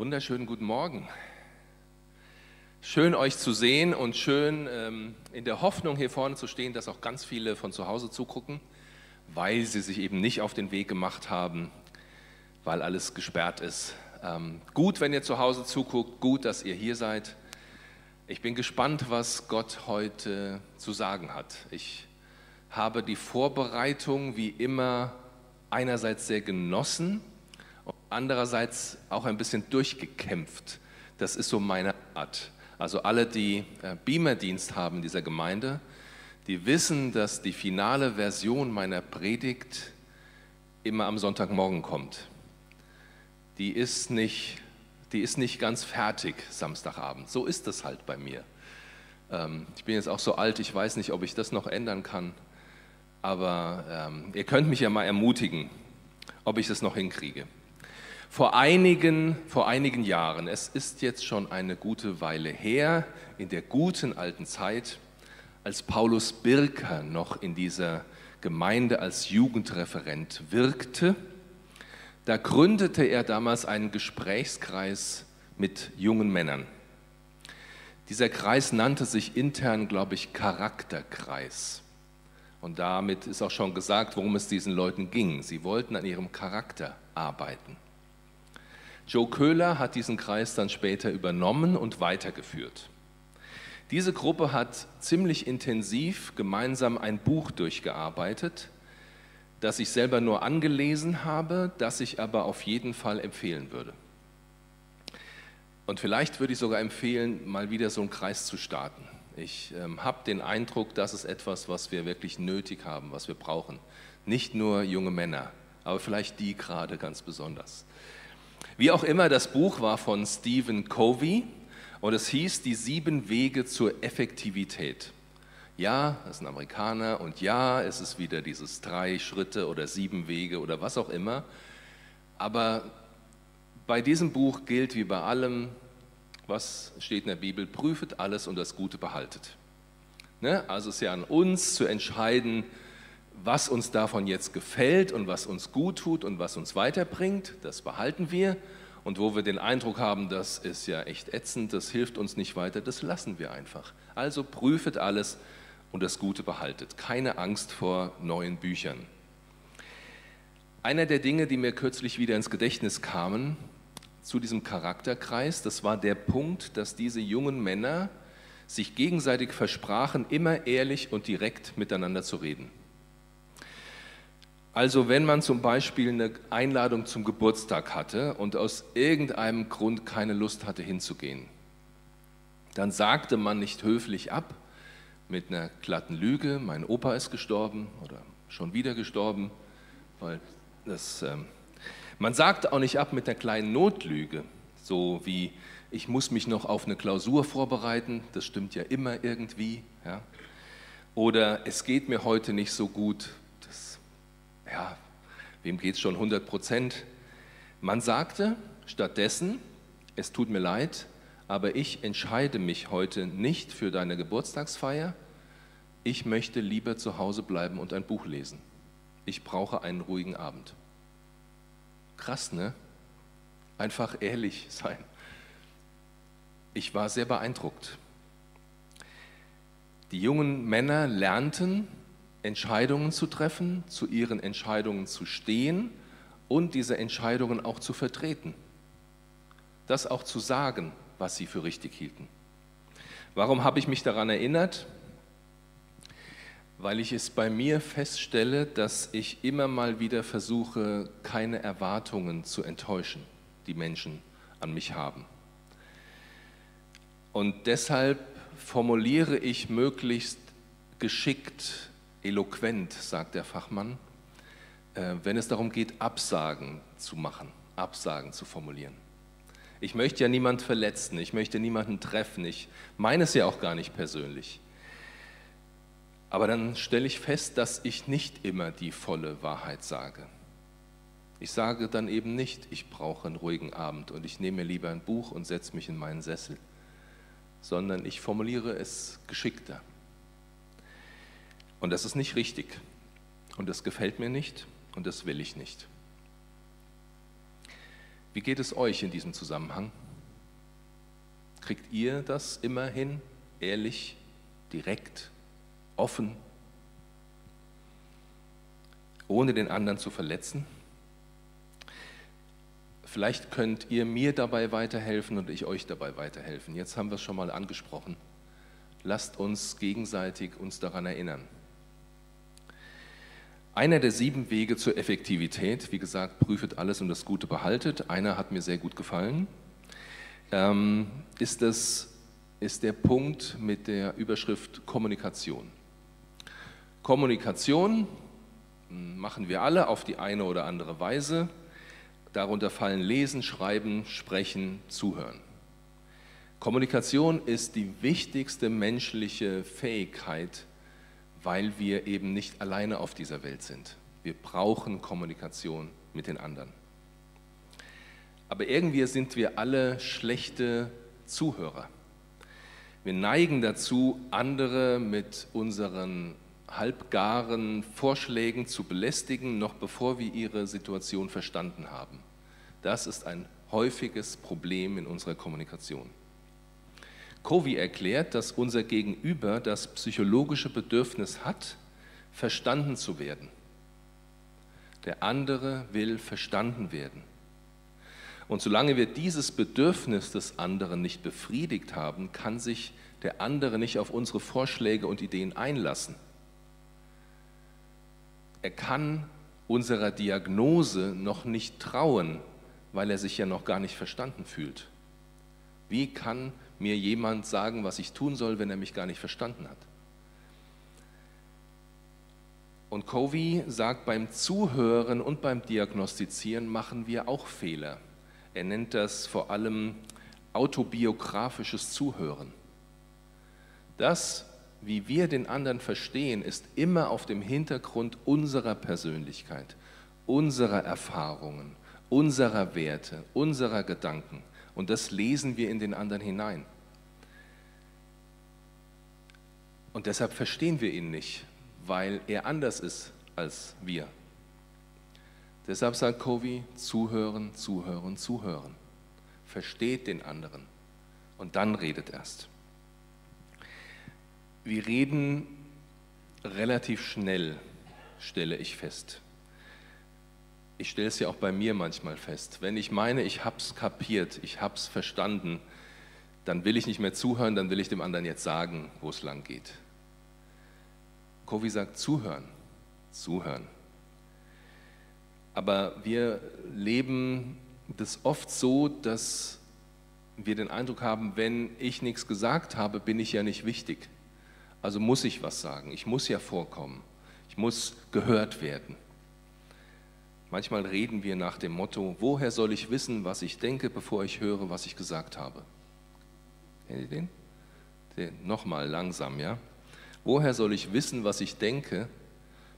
Wunderschönen guten Morgen. Schön euch zu sehen und schön ähm, in der Hoffnung hier vorne zu stehen, dass auch ganz viele von zu Hause zugucken, weil sie sich eben nicht auf den Weg gemacht haben, weil alles gesperrt ist. Ähm, gut, wenn ihr zu Hause zuguckt, gut, dass ihr hier seid. Ich bin gespannt, was Gott heute zu sagen hat. Ich habe die Vorbereitung wie immer einerseits sehr genossen andererseits auch ein bisschen durchgekämpft. Das ist so meine Art. Also alle, die äh, Beamerdienst haben in dieser Gemeinde, die wissen, dass die finale Version meiner Predigt immer am Sonntagmorgen kommt. Die ist nicht die ist nicht ganz fertig Samstagabend. So ist es halt bei mir. Ähm, ich bin jetzt auch so alt, ich weiß nicht, ob ich das noch ändern kann. Aber ähm, ihr könnt mich ja mal ermutigen, ob ich das noch hinkriege. Vor einigen, vor einigen Jahren, es ist jetzt schon eine gute Weile her, in der guten alten Zeit, als Paulus Birker noch in dieser Gemeinde als Jugendreferent wirkte, da gründete er damals einen Gesprächskreis mit jungen Männern. Dieser Kreis nannte sich intern, glaube ich, Charakterkreis. Und damit ist auch schon gesagt, worum es diesen Leuten ging. Sie wollten an ihrem Charakter arbeiten. Joe Köhler hat diesen Kreis dann später übernommen und weitergeführt. Diese Gruppe hat ziemlich intensiv gemeinsam ein Buch durchgearbeitet, das ich selber nur angelesen habe, das ich aber auf jeden Fall empfehlen würde. Und vielleicht würde ich sogar empfehlen, mal wieder so einen Kreis zu starten. Ich ähm, habe den Eindruck, das ist etwas, was wir wirklich nötig haben, was wir brauchen. Nicht nur junge Männer, aber vielleicht die gerade ganz besonders. Wie auch immer, das Buch war von Stephen Covey und es hieß Die sieben Wege zur Effektivität ja, es ist ein Amerikaner und ja, es ist wieder dieses drei Schritte oder sieben Wege oder was auch immer. Aber bei diesem Buch gilt wie bei allem, was steht in der Bibel, prüfet alles und das Gute behaltet. Ne? Also es ist ja an uns zu entscheiden, was uns davon jetzt gefällt und was uns gut tut und was uns weiterbringt, das behalten wir. Und wo wir den Eindruck haben, das ist ja echt ätzend, das hilft uns nicht weiter, das lassen wir einfach. Also prüfet alles und das Gute behaltet. Keine Angst vor neuen Büchern. Einer der Dinge, die mir kürzlich wieder ins Gedächtnis kamen zu diesem Charakterkreis, das war der Punkt, dass diese jungen Männer sich gegenseitig versprachen, immer ehrlich und direkt miteinander zu reden. Also wenn man zum Beispiel eine Einladung zum Geburtstag hatte und aus irgendeinem Grund keine Lust hatte hinzugehen, dann sagte man nicht höflich ab, mit einer glatten Lüge, mein Opa ist gestorben oder schon wieder gestorben, weil das, ähm, man sagt auch nicht ab mit einer kleinen Notlüge, so wie ich muss mich noch auf eine Klausur vorbereiten, das stimmt ja immer irgendwie, ja. Oder es geht mir heute nicht so gut, wem geht es schon 100 Prozent? Man sagte stattdessen, es tut mir leid, aber ich entscheide mich heute nicht für deine Geburtstagsfeier. Ich möchte lieber zu Hause bleiben und ein Buch lesen. Ich brauche einen ruhigen Abend. Krass, ne? Einfach ehrlich sein. Ich war sehr beeindruckt. Die jungen Männer lernten, Entscheidungen zu treffen, zu ihren Entscheidungen zu stehen und diese Entscheidungen auch zu vertreten. Das auch zu sagen, was sie für richtig hielten. Warum habe ich mich daran erinnert? Weil ich es bei mir feststelle, dass ich immer mal wieder versuche, keine Erwartungen zu enttäuschen, die Menschen an mich haben. Und deshalb formuliere ich möglichst geschickt, eloquent, sagt der Fachmann, äh, wenn es darum geht, Absagen zu machen, Absagen zu formulieren. Ich möchte ja niemand verletzen, ich möchte niemanden treffen, ich meine es ja auch gar nicht persönlich. Aber dann stelle ich fest, dass ich nicht immer die volle Wahrheit sage. Ich sage dann eben nicht, ich brauche einen ruhigen Abend und ich nehme mir lieber ein Buch und setze mich in meinen Sessel, sondern ich formuliere es geschickter. Und das ist nicht richtig. Und das gefällt mir nicht und das will ich nicht. Wie geht es euch in diesem Zusammenhang? Kriegt ihr das immerhin ehrlich, direkt, offen, ohne den anderen zu verletzen? Vielleicht könnt ihr mir dabei weiterhelfen und ich euch dabei weiterhelfen. Jetzt haben wir es schon mal angesprochen. Lasst uns gegenseitig uns daran erinnern. Einer der sieben Wege zur Effektivität, wie gesagt, prüfet alles und das Gute behaltet. Einer hat mir sehr gut gefallen. Ähm, ist, das, ist der Punkt mit der Überschrift Kommunikation. Kommunikation machen wir alle auf die eine oder andere Weise. Darunter fallen Lesen, Schreiben, Sprechen, Zuhören. Kommunikation ist die wichtigste menschliche Fähigkeit, weil wir eben nicht alleine auf dieser Welt sind. Wir brauchen Kommunikation mit den anderen. Aber irgendwie sind wir alle schlechte Zuhörer. Wir neigen dazu, andere mit unseren halbgaren Vorschlägen zu belästigen, noch bevor wir ihre Situation verstanden haben. Das ist ein häufiges Problem in unserer Kommunikation. Covey erklärt, dass unser Gegenüber das psychologische Bedürfnis hat, verstanden zu werden. Der andere will verstanden werden. Und solange wir dieses Bedürfnis des anderen nicht befriedigt haben, kann sich der andere nicht auf unsere Vorschläge und Ideen einlassen. Er kann unserer Diagnose noch nicht trauen, weil er sich ja noch gar nicht verstanden fühlt. Wie kann mir jemand sagen, was ich tun soll, wenn er mich gar nicht verstanden hat? Und Covey sagt, beim Zuhören und beim Diagnostizieren machen wir auch Fehler. Er nennt das vor allem autobiografisches Zuhören. Das, wie wir den anderen verstehen, ist immer auf dem Hintergrund unserer Persönlichkeit, unserer Erfahrungen, unserer Werte, unserer Gedanken. Und das lesen wir in den anderen hinein. Und deshalb verstehen wir ihn nicht, weil er anders ist als wir. Deshalb sagt Covey, zuhören, zuhören, zuhören. Versteht den anderen und dann redet erst. Wir reden relativ schnell, stelle ich fest ich stelle es ja auch bei mir manchmal fest, wenn ich meine, ich habe es kapiert, ich habe es verstanden, dann will ich nicht mehr zuhören, dann will ich dem anderen jetzt sagen, wo es lang geht. Covey sagt, zuhören, zuhören. Aber wir leben das oft so, dass wir den Eindruck haben, wenn ich nichts gesagt habe, bin ich ja nicht wichtig. Also muss ich was sagen, ich muss ja vorkommen, ich muss gehört werden. Manchmal reden wir nach dem Motto, woher soll ich wissen, was ich denke, bevor ich höre, was ich gesagt habe? Kennt ihr den? den Nochmal langsam, ja? Woher soll ich wissen, was ich denke,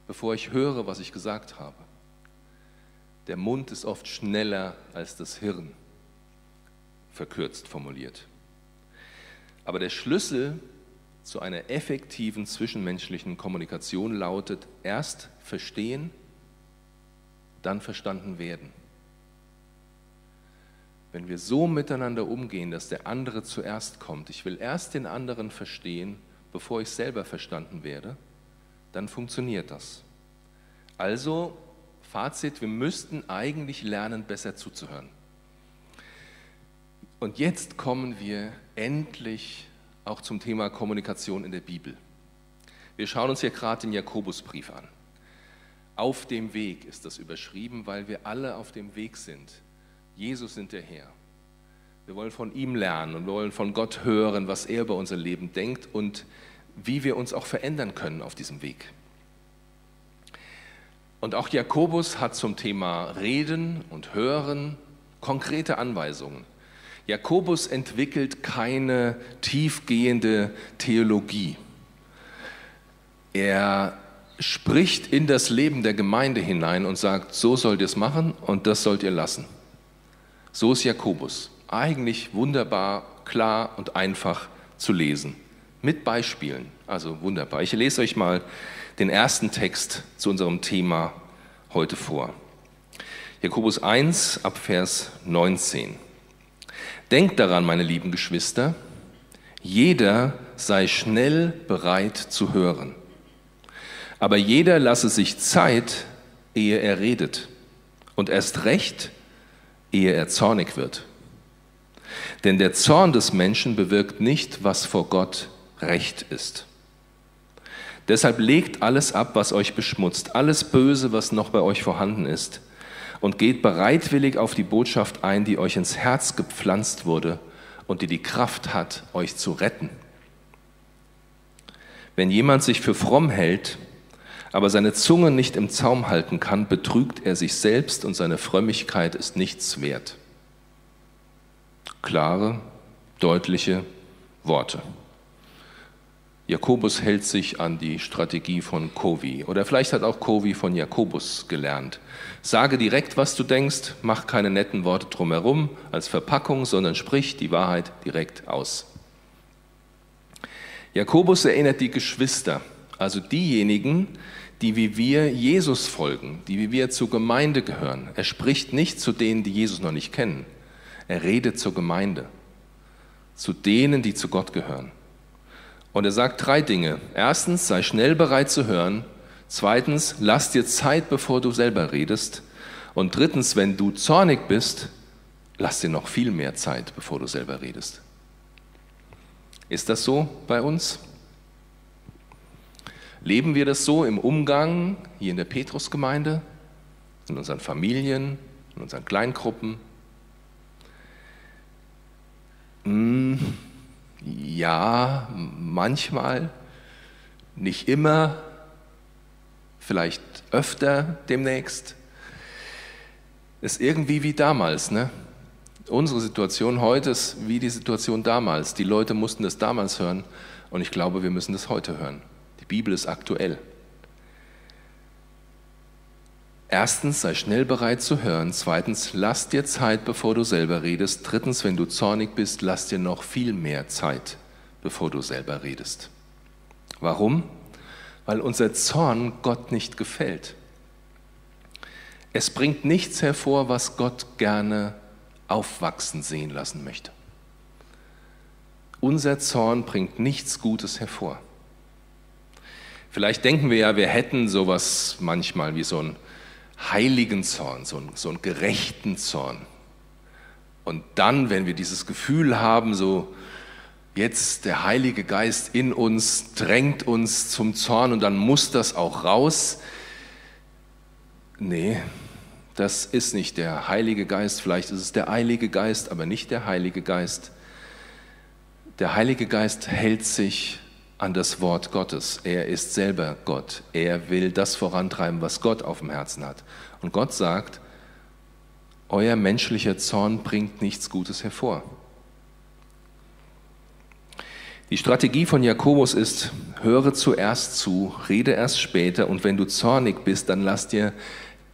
bevor ich höre, was ich gesagt habe? Der Mund ist oft schneller als das Hirn, verkürzt formuliert. Aber der Schlüssel zu einer effektiven zwischenmenschlichen Kommunikation lautet erst verstehen, dann verstanden werden. Wenn wir so miteinander umgehen, dass der andere zuerst kommt, ich will erst den anderen verstehen, bevor ich selber verstanden werde, dann funktioniert das. Also, Fazit, wir müssten eigentlich lernen, besser zuzuhören. Und jetzt kommen wir endlich auch zum Thema Kommunikation in der Bibel. Wir schauen uns hier gerade den Jakobusbrief an. Auf dem Weg ist das überschrieben, weil wir alle auf dem Weg sind. Jesus sind der Herr. Wir wollen von ihm lernen und wir wollen von Gott hören, was er über unser Leben denkt und wie wir uns auch verändern können auf diesem Weg. Und auch Jakobus hat zum Thema Reden und Hören konkrete Anweisungen. Jakobus entwickelt keine tiefgehende Theologie. Er spricht in das Leben der Gemeinde hinein und sagt, so sollt ihr es machen und das sollt ihr lassen. So ist Jakobus. Eigentlich wunderbar, klar und einfach zu lesen. Mit Beispielen. Also wunderbar. Ich lese euch mal den ersten Text zu unserem Thema heute vor. Jakobus 1 ab Vers 19. Denkt daran, meine lieben Geschwister, jeder sei schnell bereit zu hören, aber jeder lasse sich Zeit, ehe er redet, und erst recht, ehe er zornig wird. Denn der Zorn des Menschen bewirkt nicht, was vor Gott recht ist. Deshalb legt alles ab, was euch beschmutzt, alles Böse, was noch bei euch vorhanden ist, und geht bereitwillig auf die Botschaft ein, die euch ins Herz gepflanzt wurde und die die Kraft hat, euch zu retten. Wenn jemand sich für fromm hält, aber seine Zunge nicht im Zaum halten kann, betrügt er sich selbst und seine Frömmigkeit ist nichts wert. Klare, deutliche Worte. Jakobus hält sich an die Strategie von Kovi. Oder vielleicht hat auch Kovi von Jakobus gelernt. Sage direkt, was du denkst, mach keine netten Worte drumherum als Verpackung, sondern sprich die Wahrheit direkt aus. Jakobus erinnert die Geschwister, also diejenigen, die wie wir Jesus folgen, die wie wir zur Gemeinde gehören. Er spricht nicht zu denen, die Jesus noch nicht kennen. Er redet zur Gemeinde, zu denen, die zu Gott gehören. Und er sagt drei Dinge. Erstens, sei schnell bereit zu hören. Zweitens, lass dir Zeit, bevor du selber redest. Und drittens, wenn du zornig bist, lass dir noch viel mehr Zeit, bevor du selber redest. Ist das so bei uns? Leben wir das so im Umgang hier in der Petrusgemeinde, in unseren Familien, in unseren Kleingruppen? Hm ja, manchmal, nicht immer, vielleicht öfter demnächst. Ist irgendwie wie damals, ne? Unsere Situation heute ist wie die Situation damals. Die Leute mussten das damals hören und ich glaube, wir müssen das heute hören. Die Bibel ist aktuell. Erstens, sei schnell bereit zu hören. Zweitens, lass dir Zeit, bevor du selber redest. Drittens, wenn du zornig bist, lass dir noch viel mehr Zeit, bevor du selber redest. Warum? Weil unser Zorn Gott nicht gefällt. Es bringt nichts hervor, was Gott gerne aufwachsen sehen lassen möchte. Unser Zorn bringt nichts Gutes hervor. Vielleicht denken wir ja, wir hätten sowas manchmal wie so ein heiligen Zorn, so einen, so einen gerechten Zorn. Und dann, wenn wir dieses Gefühl haben, so jetzt der Heilige Geist in uns drängt uns zum Zorn und dann muss das auch raus. Nee, das ist nicht der Heilige Geist, vielleicht ist es der Heilige Geist, aber nicht der Heilige Geist. Der Heilige Geist hält sich an das Wort Gottes. Er ist selber Gott. Er will das vorantreiben, was Gott auf dem Herzen hat. Und Gott sagt, euer menschlicher Zorn bringt nichts Gutes hervor. Die Strategie von Jakobus ist, höre zuerst zu, rede erst später und wenn du zornig bist, dann lass dir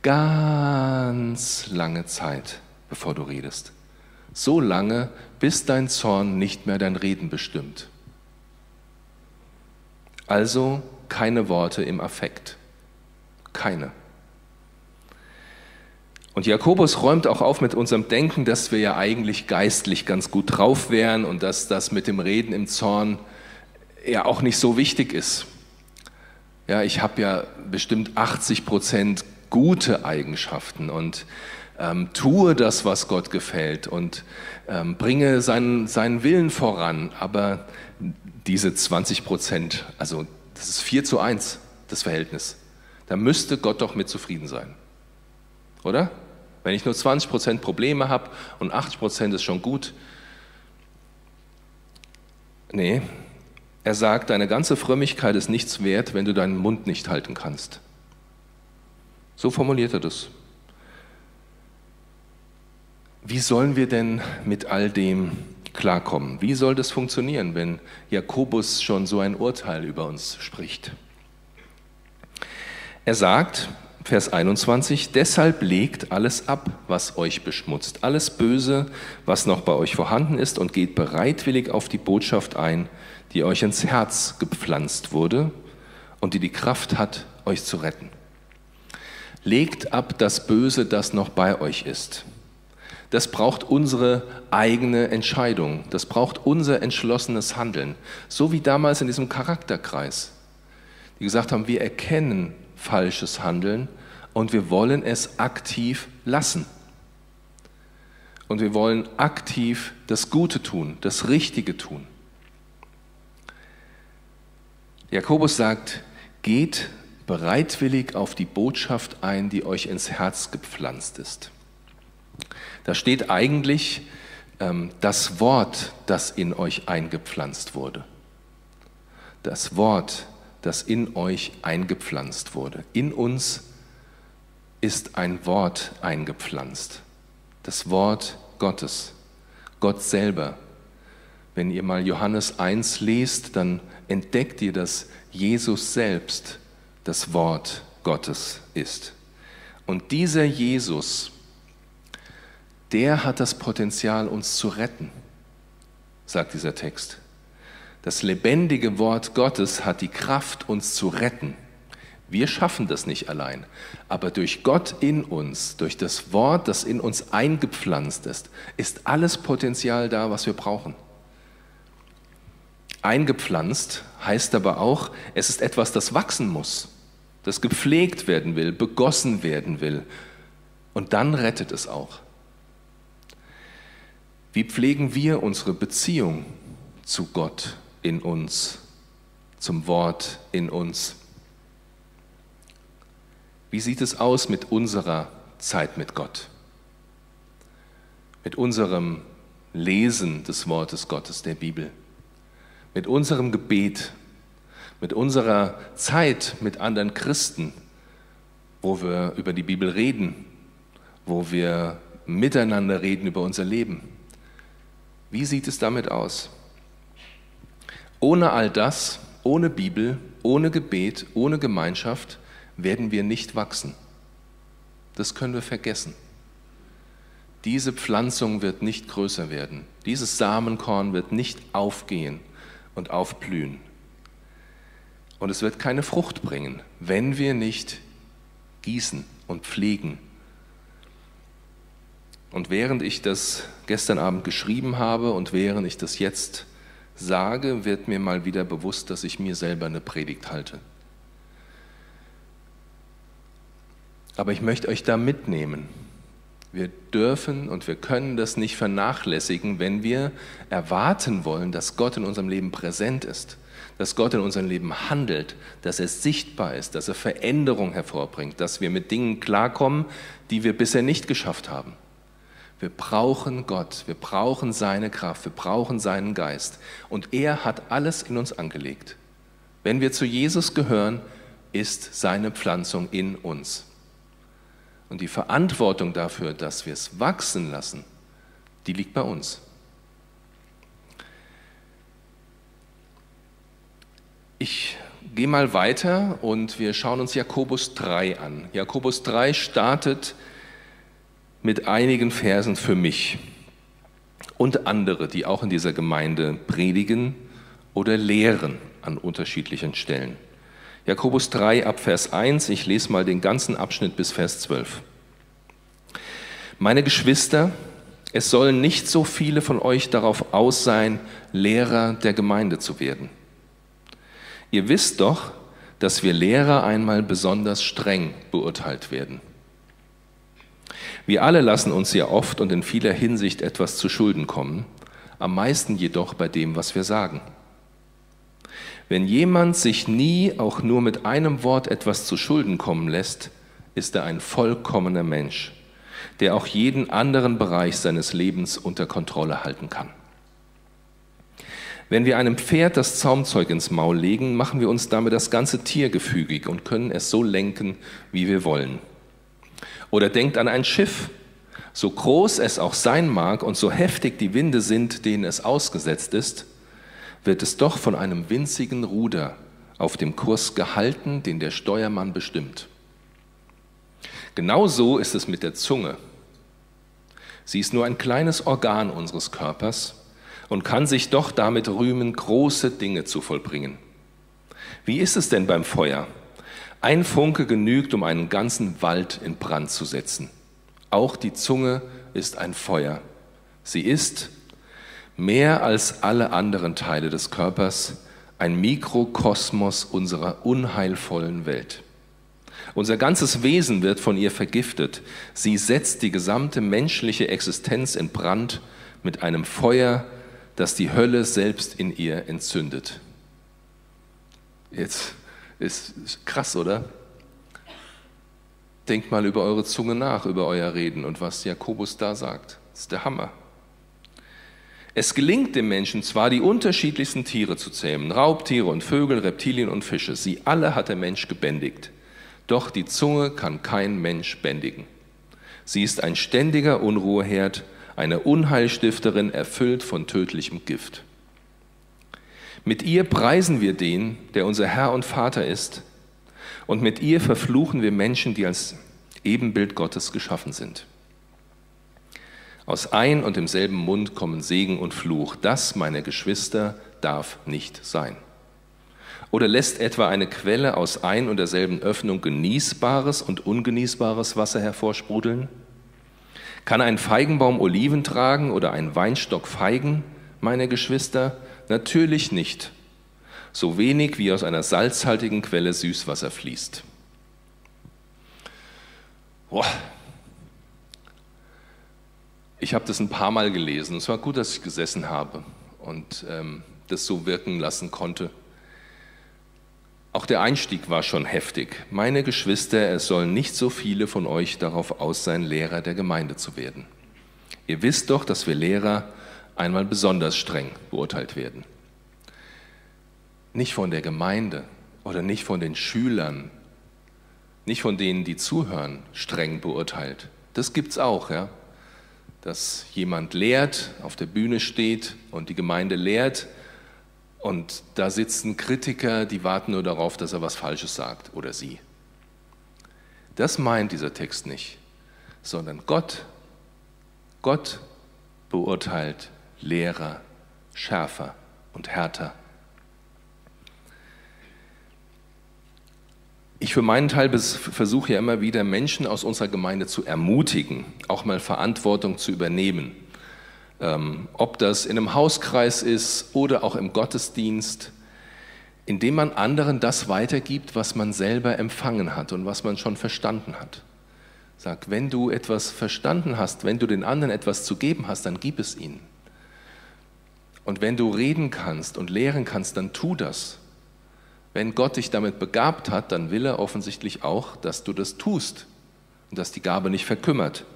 ganz lange Zeit, bevor du redest. So lange, bis dein Zorn nicht mehr dein Reden bestimmt. Also keine Worte im Affekt. Keine. Und Jakobus räumt auch auf mit unserem Denken, dass wir ja eigentlich geistlich ganz gut drauf wären und dass das mit dem Reden im Zorn ja auch nicht so wichtig ist. Ja, ich habe ja bestimmt 80 Prozent gute Eigenschaften und ähm, tue das, was Gott gefällt und ähm, bringe seinen, seinen Willen voran. Aber diese 20 Prozent, also das ist 4 zu 1, das Verhältnis. Da müsste Gott doch mit zufrieden sein. Oder? Wenn ich nur 20 Prozent Probleme habe und 80 Prozent ist schon gut. Nee, er sagt, deine ganze Frömmigkeit ist nichts wert, wenn du deinen Mund nicht halten kannst. So formuliert er das. Wie sollen wir denn mit all dem klarkommen. Wie soll das funktionieren, wenn Jakobus schon so ein Urteil über uns spricht? Er sagt, Vers 21, deshalb legt alles ab, was euch beschmutzt, alles Böse, was noch bei euch vorhanden ist, und geht bereitwillig auf die Botschaft ein, die euch ins Herz gepflanzt wurde und die die Kraft hat, euch zu retten. Legt ab das Böse, das noch bei euch ist. Das braucht unsere eigene Entscheidung. Das braucht unser entschlossenes Handeln. So wie damals in diesem Charakterkreis. Die gesagt haben, wir erkennen falsches Handeln und wir wollen es aktiv lassen. Und wir wollen aktiv das Gute tun, das Richtige tun. Jakobus sagt, geht bereitwillig auf die Botschaft ein, die euch ins Herz gepflanzt ist. Da steht eigentlich ähm, das Wort, das in euch eingepflanzt wurde. Das Wort, das in euch eingepflanzt wurde. In uns ist ein Wort eingepflanzt. Das Wort Gottes. Gott selber. Wenn ihr mal Johannes 1 lest, dann entdeckt ihr, dass Jesus selbst das Wort Gottes ist. Und dieser Jesus, der hat das Potenzial, uns zu retten, sagt dieser Text. Das lebendige Wort Gottes hat die Kraft, uns zu retten. Wir schaffen das nicht allein, aber durch Gott in uns, durch das Wort, das in uns eingepflanzt ist, ist alles Potenzial da, was wir brauchen. Eingepflanzt heißt aber auch, es ist etwas, das wachsen muss, das gepflegt werden will, begossen werden will. Und dann rettet es auch. Wie pflegen wir unsere Beziehung zu Gott in uns, zum Wort in uns? Wie sieht es aus mit unserer Zeit mit Gott? Mit unserem Lesen des Wortes Gottes, der Bibel? Mit unserem Gebet? Mit unserer Zeit mit anderen Christen, wo wir über die Bibel reden, wo wir miteinander reden über unser Leben? Wie sieht es damit aus? Ohne all das, ohne Bibel, ohne Gebet, ohne Gemeinschaft werden wir nicht wachsen. Das können wir vergessen. Diese Pflanzung wird nicht größer werden. Dieses Samenkorn wird nicht aufgehen und aufblühen. Und es wird keine Frucht bringen, wenn wir nicht gießen und pflegen und während ich das gestern Abend geschrieben habe und während ich das jetzt sage, wird mir mal wieder bewusst, dass ich mir selber eine Predigt halte. Aber ich möchte euch da mitnehmen. Wir dürfen und wir können das nicht vernachlässigen, wenn wir erwarten wollen, dass Gott in unserem Leben präsent ist, dass Gott in unserem Leben handelt, dass er sichtbar ist, dass er Veränderung hervorbringt, dass wir mit Dingen klarkommen, die wir bisher nicht geschafft haben. Wir brauchen Gott, wir brauchen seine Kraft, wir brauchen seinen Geist. Und er hat alles in uns angelegt. Wenn wir zu Jesus gehören, ist seine Pflanzung in uns. Und die Verantwortung dafür, dass wir es wachsen lassen, die liegt bei uns. Ich gehe mal weiter und wir schauen uns Jakobus 3 an. Jakobus 3 startet mit einigen Versen für mich und andere, die auch in dieser Gemeinde predigen oder lehren an unterschiedlichen Stellen. Jakobus 3 ab Vers 1, ich lese mal den ganzen Abschnitt bis Vers 12. Meine Geschwister, es sollen nicht so viele von euch darauf aus sein, Lehrer der Gemeinde zu werden. Ihr wisst doch, dass wir Lehrer einmal besonders streng beurteilt werden. Wir alle lassen uns ja oft und in vieler Hinsicht etwas zu Schulden kommen, am meisten jedoch bei dem, was wir sagen. Wenn jemand sich nie auch nur mit einem Wort etwas zu Schulden kommen lässt, ist er ein vollkommener Mensch, der auch jeden anderen Bereich seines Lebens unter Kontrolle halten kann. Wenn wir einem Pferd das Zaumzeug ins Maul legen, machen wir uns damit das ganze Tier gefügig und können es so lenken, wie wir wollen. Oder denkt an ein Schiff. So groß es auch sein mag und so heftig die Winde sind, denen es ausgesetzt ist, wird es doch von einem winzigen Ruder auf dem Kurs gehalten, den der Steuermann bestimmt. Genauso ist es mit der Zunge. Sie ist nur ein kleines Organ unseres Körpers und kann sich doch damit rühmen, große Dinge zu vollbringen. Wie ist es denn beim Feuer? Ein Funke genügt, um einen ganzen Wald in Brand zu setzen. Auch die Zunge ist ein Feuer. Sie ist mehr als alle anderen Teile des Körpers ein Mikrokosmos unserer unheilvollen Welt. Unser ganzes Wesen wird von ihr vergiftet. Sie setzt die gesamte menschliche Existenz in Brand mit einem Feuer, das die Hölle selbst in ihr entzündet. Jetzt ist krass, oder? Denkt mal über eure Zunge nach, über euer Reden und was Jakobus da sagt. Das ist der Hammer. Es gelingt dem Menschen zwar, die unterschiedlichsten Tiere zu zähmen, Raubtiere und Vögel, Reptilien und Fische, sie alle hat der Mensch gebändigt. Doch die Zunge kann kein Mensch bändigen. Sie ist ein ständiger Unruheherd, eine Unheilstifterin erfüllt von tödlichem Gift. Mit ihr preisen wir den, der unser Herr und Vater ist, und mit ihr verfluchen wir Menschen, die als Ebenbild Gottes geschaffen sind. Aus ein und demselben Mund kommen Segen und Fluch. Das, meine Geschwister, darf nicht sein. Oder lässt etwa eine Quelle aus ein und derselben Öffnung genießbares und ungenießbares Wasser hervorsprudeln? Kann ein Feigenbaum Oliven tragen oder ein Weinstock Feigen, meine Geschwister? Natürlich nicht. So wenig wie aus einer salzhaltigen Quelle Süßwasser fließt. Boah, ich habe das ein paar Mal gelesen. Es war gut, dass ich gesessen habe und ähm, das so wirken lassen konnte. Auch der Einstieg war schon heftig. Meine Geschwister, es sollen nicht so viele von euch darauf aus sein, Lehrer der Gemeinde zu werden. Ihr wisst doch, dass wir Lehrer einmal besonders streng beurteilt werden. Nicht von der Gemeinde oder nicht von den Schülern, nicht von denen, die zuhören, streng beurteilt. Das gibt es auch, ja dass jemand lehrt, auf der Bühne steht und die Gemeinde lehrt und da sitzen Kritiker, die warten nur darauf, dass er was Falsches sagt oder sie. Das meint dieser Text nicht, sondern Gott, Gott beurteilt Lehrer schärfer und härter Ich für meinen Teil versuche ja immer wieder, Menschen aus unserer Gemeinde zu ermutigen, auch mal Verantwortung zu übernehmen. Ähm, ob das in einem Hauskreis ist oder auch im Gottesdienst, indem man anderen das weitergibt, was man selber empfangen hat und was man schon verstanden hat. Sag, wenn du etwas verstanden hast, wenn du den anderen etwas zu geben hast, dann gib es ihnen. Und wenn du reden kannst und lehren kannst, dann tu das. Wenn Gott dich damit begabt hat, dann will er offensichtlich auch, dass du das tust und dass die Gabe nicht verkümmert.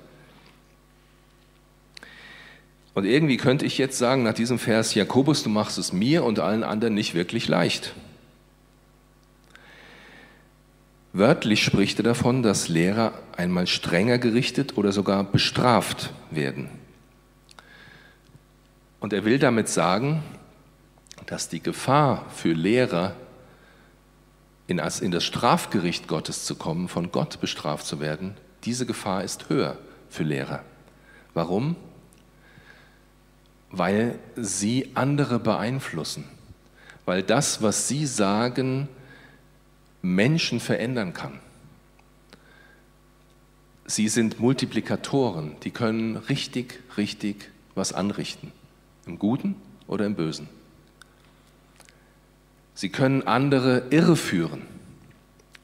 Und irgendwie könnte ich jetzt sagen, nach diesem Vers, Jakobus, du machst es mir und allen anderen nicht wirklich leicht. Wörtlich spricht er davon, dass Lehrer einmal strenger gerichtet oder sogar bestraft werden. Und er will damit sagen, dass die Gefahr für Lehrer in das, Strafgericht Gottes zu kommen, von Gott bestraft zu werden, diese Gefahr ist höher für Lehrer. Warum? Weil sie andere beeinflussen, weil das, was sie sagen, Menschen verändern kann. Sie sind Multiplikatoren, die können richtig, richtig was anrichten, im Guten oder im Bösen. Sie können andere irreführen,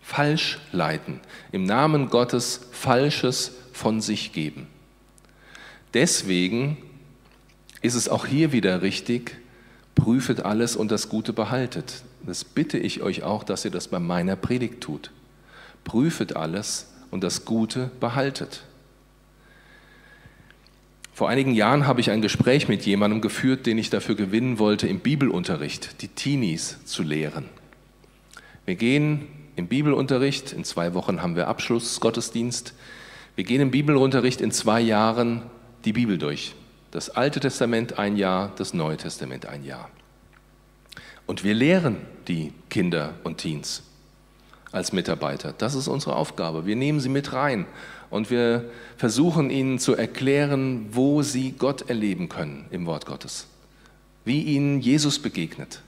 falsch leiten, im Namen Gottes Falsches von sich geben. Deswegen ist es auch hier wieder richtig, prüfet alles und das Gute behaltet. Das bitte ich euch auch, dass ihr das bei meiner Predigt tut. Prüfet alles und das Gute behaltet. Vor einigen Jahren habe ich ein Gespräch mit jemandem geführt, den ich dafür gewinnen wollte, im Bibelunterricht die Teenies zu lehren. Wir gehen im Bibelunterricht, in zwei Wochen haben wir Abschlussgottesdienst, wir gehen im Bibelunterricht in zwei Jahren die Bibel durch. Das Alte Testament ein Jahr, das Neue Testament ein Jahr. Und wir lehren die Kinder und Teens als Mitarbeiter. Das ist unsere Aufgabe. Wir nehmen sie mit rein und wir versuchen ihnen zu erklären, wo sie Gott erleben können im Wort Gottes, wie ihnen Jesus begegnet.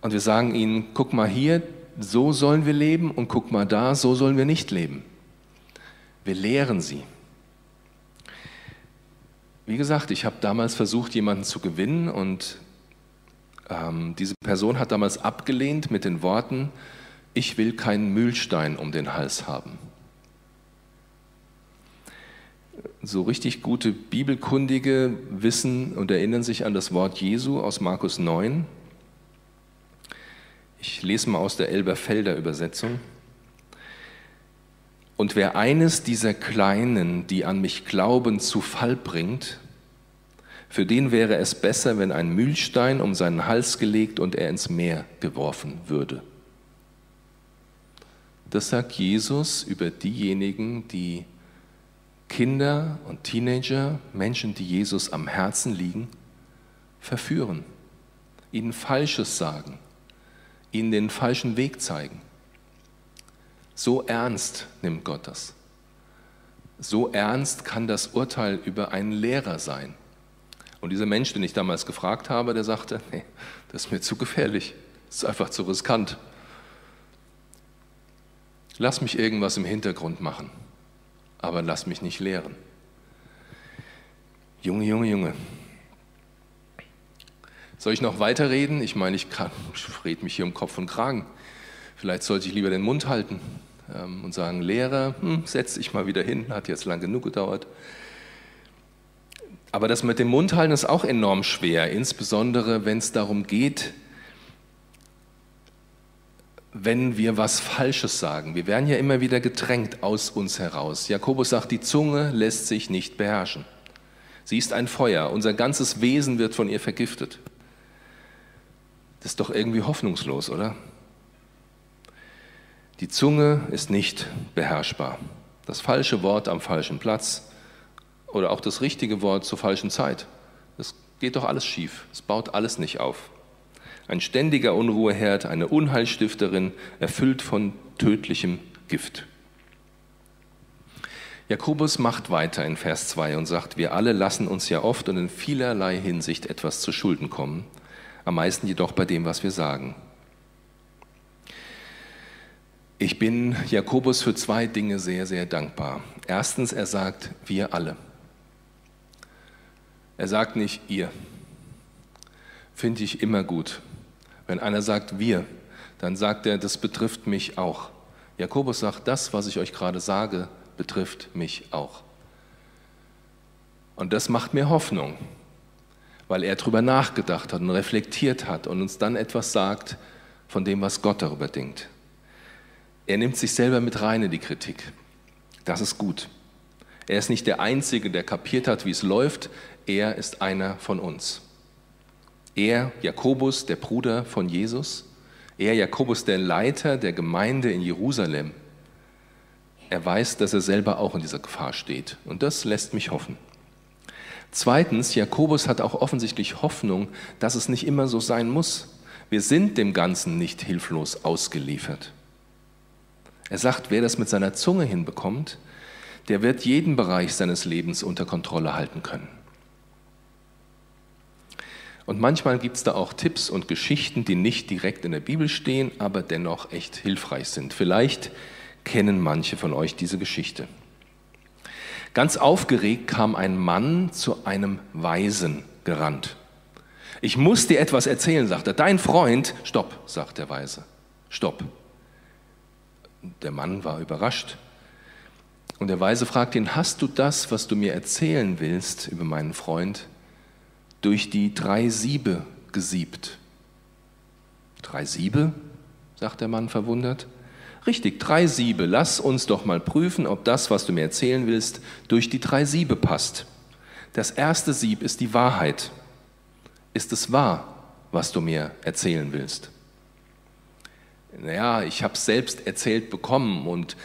Und wir sagen ihnen, guck mal hier, so sollen wir leben und guck mal da, so sollen wir nicht leben. Wir lehren sie. Wie gesagt, ich habe damals versucht, jemanden zu gewinnen und ähm, diese Person hat damals abgelehnt mit den Worten, ich will keinen Mühlstein um den Hals haben. So richtig gute Bibelkundige wissen und erinnern sich an das Wort Jesu aus Markus 9. Ich lese mal aus der Elberfelder Übersetzung. Und wer eines dieser Kleinen, die an mich glauben, zu Fall bringt, für den wäre es besser, wenn ein Mühlstein um seinen Hals gelegt und er ins Meer geworfen würde. Das sagt Jesus über diejenigen, die Kinder und Teenager, Menschen, die Jesus am Herzen liegen, verführen, ihnen Falsches sagen, ihnen den falschen Weg zeigen. So ernst nimmt Gott das. So ernst kann das Urteil über einen Lehrer sein. Und dieser Mensch, den ich damals gefragt habe, der sagte, nee, das ist mir zu gefährlich, das ist einfach zu riskant. Lass mich irgendwas im Hintergrund machen, aber lass mich nicht lehren. Junge, Junge, Junge. Soll ich noch weiterreden? Ich meine, ich, kann, ich rede mich hier um Kopf und Kragen. Vielleicht sollte ich lieber den Mund halten ähm, und sagen, Lehrer, hm, setz dich mal wieder hin, hat jetzt lang genug gedauert. Aber das mit dem Mund halten ist auch enorm schwer, insbesondere wenn es darum geht, wenn wir was Falsches sagen. Wir werden ja immer wieder gedrängt aus uns heraus. Jakobus sagt, die Zunge lässt sich nicht beherrschen. Sie ist ein Feuer, unser ganzes Wesen wird von ihr vergiftet. Das ist doch irgendwie hoffnungslos, oder? Die Zunge ist nicht beherrschbar. Das falsche Wort am falschen Platz oder auch das richtige Wort zur falschen Zeit. Das geht doch alles schief. Es baut alles nicht auf. Ein ständiger Unruheherd, eine Unheilstifterin, erfüllt von tödlichem Gift. Jakobus macht weiter in Vers 2 und sagt, wir alle lassen uns ja oft und in vielerlei Hinsicht etwas zu Schulden kommen, am meisten jedoch bei dem, was wir sagen. Ich bin Jakobus für zwei Dinge sehr, sehr dankbar. Erstens, er sagt, wir alle. Er sagt nicht ihr. Finde ich immer gut. Wenn einer sagt wir, dann sagt er, das betrifft mich auch. Jakobus sagt, das, was ich euch gerade sage, betrifft mich auch. Und das macht mir Hoffnung, weil er darüber nachgedacht hat und reflektiert hat und uns dann etwas sagt von dem, was Gott darüber denkt. Er nimmt sich selber mit rein in die Kritik. Das ist gut. Er ist nicht der Einzige, der kapiert hat, wie es läuft. Er ist einer von uns. Er, Jakobus, der Bruder von Jesus. Er, Jakobus, der Leiter der Gemeinde in Jerusalem. Er weiß, dass er selber auch in dieser Gefahr steht. Und das lässt mich hoffen. Zweitens, Jakobus hat auch offensichtlich Hoffnung, dass es nicht immer so sein muss. Wir sind dem Ganzen nicht hilflos ausgeliefert. Er sagt, wer das mit seiner Zunge hinbekommt, der wird jeden Bereich seines Lebens unter Kontrolle halten können. Und manchmal gibt es da auch Tipps und Geschichten, die nicht direkt in der Bibel stehen, aber dennoch echt hilfreich sind. Vielleicht kennen manche von euch diese Geschichte. Ganz aufgeregt kam ein Mann zu einem Weisen gerannt. Ich muss dir etwas erzählen, sagt er. Dein Freund, stopp, sagt der Weise. Stopp. Der Mann war überrascht. Und der Weise fragt ihn, hast du das, was du mir erzählen willst über meinen Freund, durch die drei Siebe gesiebt? Drei Siebe? sagt der Mann verwundert. Richtig, drei Siebe. Lass uns doch mal prüfen, ob das, was du mir erzählen willst, durch die drei Siebe passt. Das erste Sieb ist die Wahrheit. Ist es wahr, was du mir erzählen willst? naja, ich habe es selbst erzählt bekommen und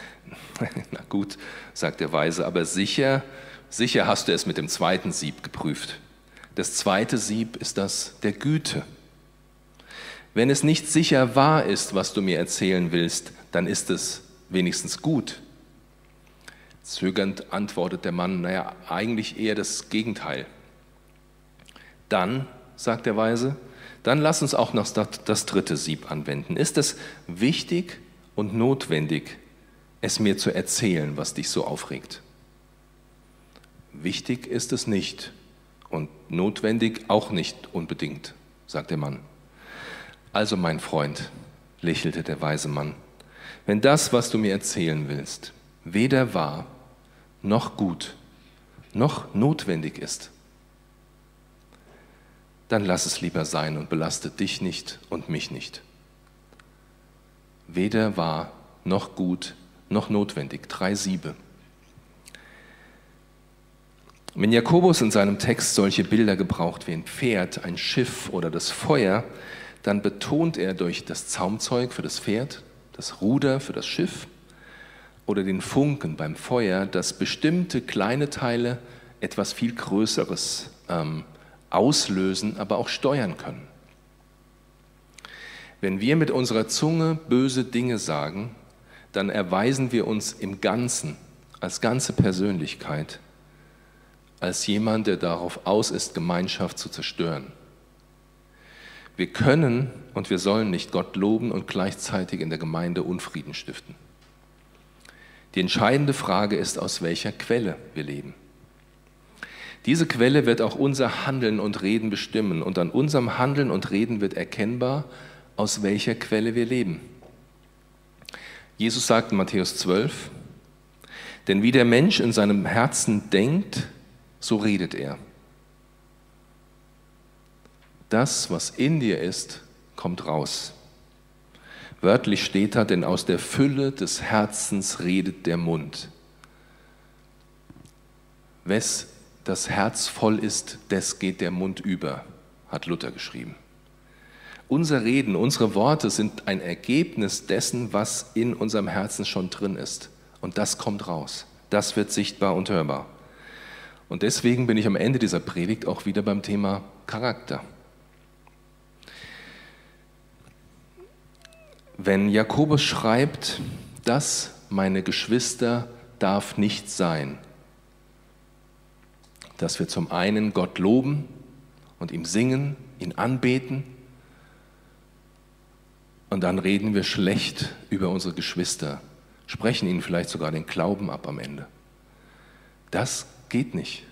na gut, sagt der Weise, aber sicher, sicher hast du es mit dem zweiten Sieb geprüft. Das zweite Sieb ist das der Güte. Wenn es nicht sicher wahr ist, was du mir erzählen willst, dann ist es wenigstens gut. Zögernd antwortet der Mann, naja, eigentlich eher das Gegenteil. Dann, sagt der Weise, dann lass uns auch noch das dritte Sieb anwenden. Ist es wichtig und notwendig, es mir zu erzählen, was dich so aufregt? Wichtig ist es nicht und notwendig auch nicht unbedingt, sagt der Mann. Also mein Freund, lächelte der weise Mann, wenn das, was du mir erzählen willst, weder wahr noch gut noch notwendig ist, dann lass es lieber sein und belaste dich nicht und mich nicht. Weder wahr noch gut noch notwendig. Drei Siebe. Wenn Jakobus in seinem Text solche Bilder gebraucht wie ein Pferd, ein Schiff oder das Feuer, dann betont er durch das Zaumzeug für das Pferd, das Ruder für das Schiff oder den Funken beim Feuer, dass bestimmte kleine Teile etwas viel Größeres ähm, auslösen, aber auch steuern können. Wenn wir mit unserer Zunge böse Dinge sagen, dann erweisen wir uns im Ganzen, als ganze Persönlichkeit, als jemand, der darauf aus ist, Gemeinschaft zu zerstören. Wir können und wir sollen nicht Gott loben und gleichzeitig in der Gemeinde Unfrieden stiften. Die entscheidende Frage ist, aus welcher Quelle wir leben. Diese Quelle wird auch unser Handeln und Reden bestimmen und an unserem Handeln und Reden wird erkennbar, aus welcher Quelle wir leben. Jesus sagt in Matthäus 12, denn wie der Mensch in seinem Herzen denkt, so redet er. Das, was in dir ist, kommt raus. Wörtlich steht da, denn aus der Fülle des Herzens redet der Mund. Wes das Herz voll ist, des geht der Mund über, hat Luther geschrieben. Unser Reden, unsere Worte sind ein Ergebnis dessen, was in unserem Herzen schon drin ist. Und das kommt raus. Das wird sichtbar und hörbar. Und deswegen bin ich am Ende dieser Predigt auch wieder beim Thema Charakter. Wenn Jakobus schreibt, das, meine Geschwister, darf nicht sein, dass wir zum einen Gott loben und ihm singen, ihn anbeten und dann reden wir schlecht über unsere Geschwister, sprechen ihnen vielleicht sogar den Glauben ab am Ende. Das geht nicht.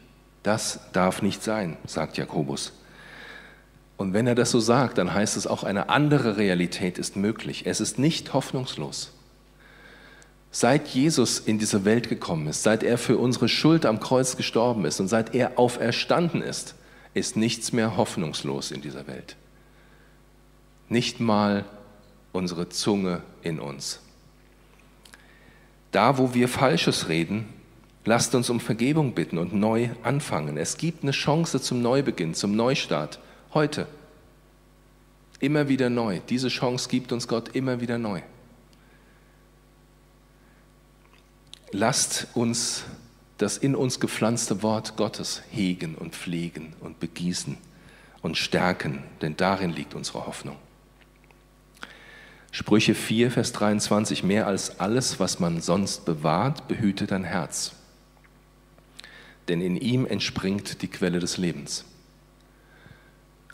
Das darf nicht sein, sagt Jakobus. Und wenn er das so sagt, dann heißt es auch, eine andere Realität ist möglich. Es ist nicht hoffnungslos. Seit Jesus in diese Welt gekommen ist, seit er für unsere Schuld am Kreuz gestorben ist und seit er auferstanden ist, ist nichts mehr hoffnungslos in dieser Welt. Nicht mal unsere Zunge in uns. Da, wo wir Falsches reden, lasst uns um Vergebung bitten und neu anfangen. Es gibt eine Chance zum Neubeginn, zum Neustart, heute. Immer wieder neu. Diese Chance gibt uns Gott immer wieder neu. Lasst uns das in uns gepflanzte Wort Gottes hegen und pflegen und begießen und stärken, denn darin liegt unsere Hoffnung. Sprüche 4, Vers 23, mehr als alles, was man sonst bewahrt, behüte dein Herz, denn in ihm entspringt die Quelle des Lebens.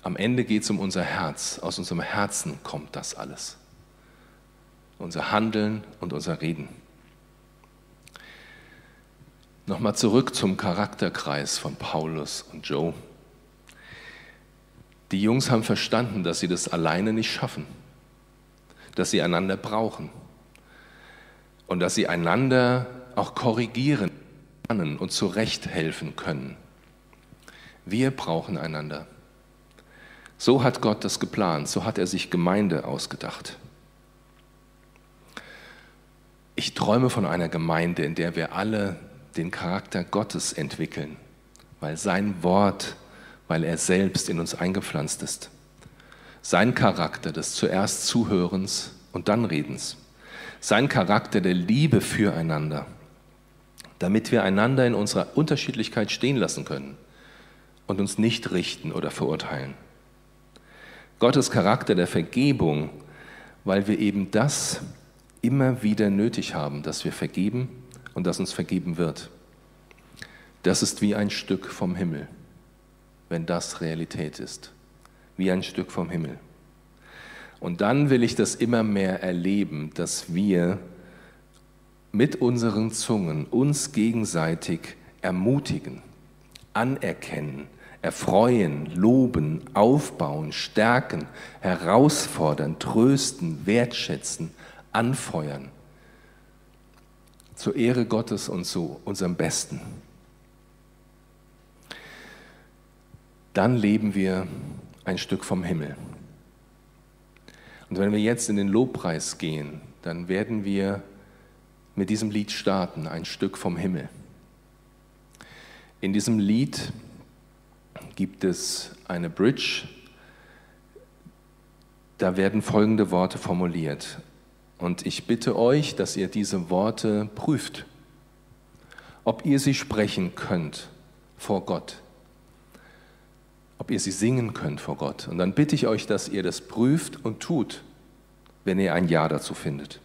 Am Ende geht es um unser Herz, aus unserem Herzen kommt das alles, unser Handeln und unser Reden. Nochmal zurück zum Charakterkreis von Paulus und Joe. Die Jungs haben verstanden, dass sie das alleine nicht schaffen, dass sie einander brauchen und dass sie einander auch korrigieren und zurecht helfen können. Wir brauchen einander. So hat Gott das geplant, so hat er sich Gemeinde ausgedacht. Ich träume von einer Gemeinde, in der wir alle den Charakter Gottes entwickeln, weil sein Wort, weil er selbst in uns eingepflanzt ist. Sein Charakter des zuerst Zuhörens und dann Redens. Sein Charakter der Liebe füreinander, damit wir einander in unserer Unterschiedlichkeit stehen lassen können und uns nicht richten oder verurteilen. Gottes Charakter der Vergebung, weil wir eben das immer wieder nötig haben, dass wir vergeben und das uns vergeben wird. Das ist wie ein Stück vom Himmel, wenn das Realität ist. wie ein Stück vom Himmel. Und dann will ich das immer mehr erleben, dass wir mit unseren Zungen uns gegenseitig ermutigen, anerkennen, erfreuen, loben, aufbauen, stärken, herausfordern, trösten, wertschätzen, anfeuern. Zur Ehre Gottes und zu unserem Besten. Dann leben wir ein Stück vom Himmel. Und wenn wir jetzt in den Lobpreis gehen, dann werden wir mit diesem Lied starten, ein Stück vom Himmel. In diesem Lied gibt es eine Bridge, da werden folgende Worte formuliert. Und ich bitte euch, dass ihr diese Worte prüft, ob ihr sie sprechen könnt vor Gott, ob ihr sie singen könnt vor Gott. Und dann bitte ich euch, dass ihr das prüft und tut, wenn ihr ein Ja dazu findet.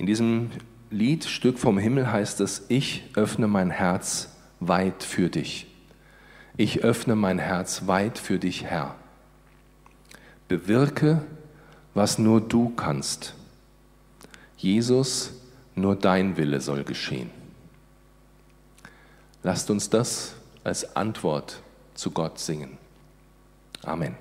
In diesem Lied Stück vom Himmel heißt es, ich öffne mein Herz weit für dich. Ich öffne mein Herz weit für dich, Herr. Bewirke, was nur du kannst. Jesus, nur dein Wille soll geschehen. Lasst uns das als Antwort zu Gott singen. Amen.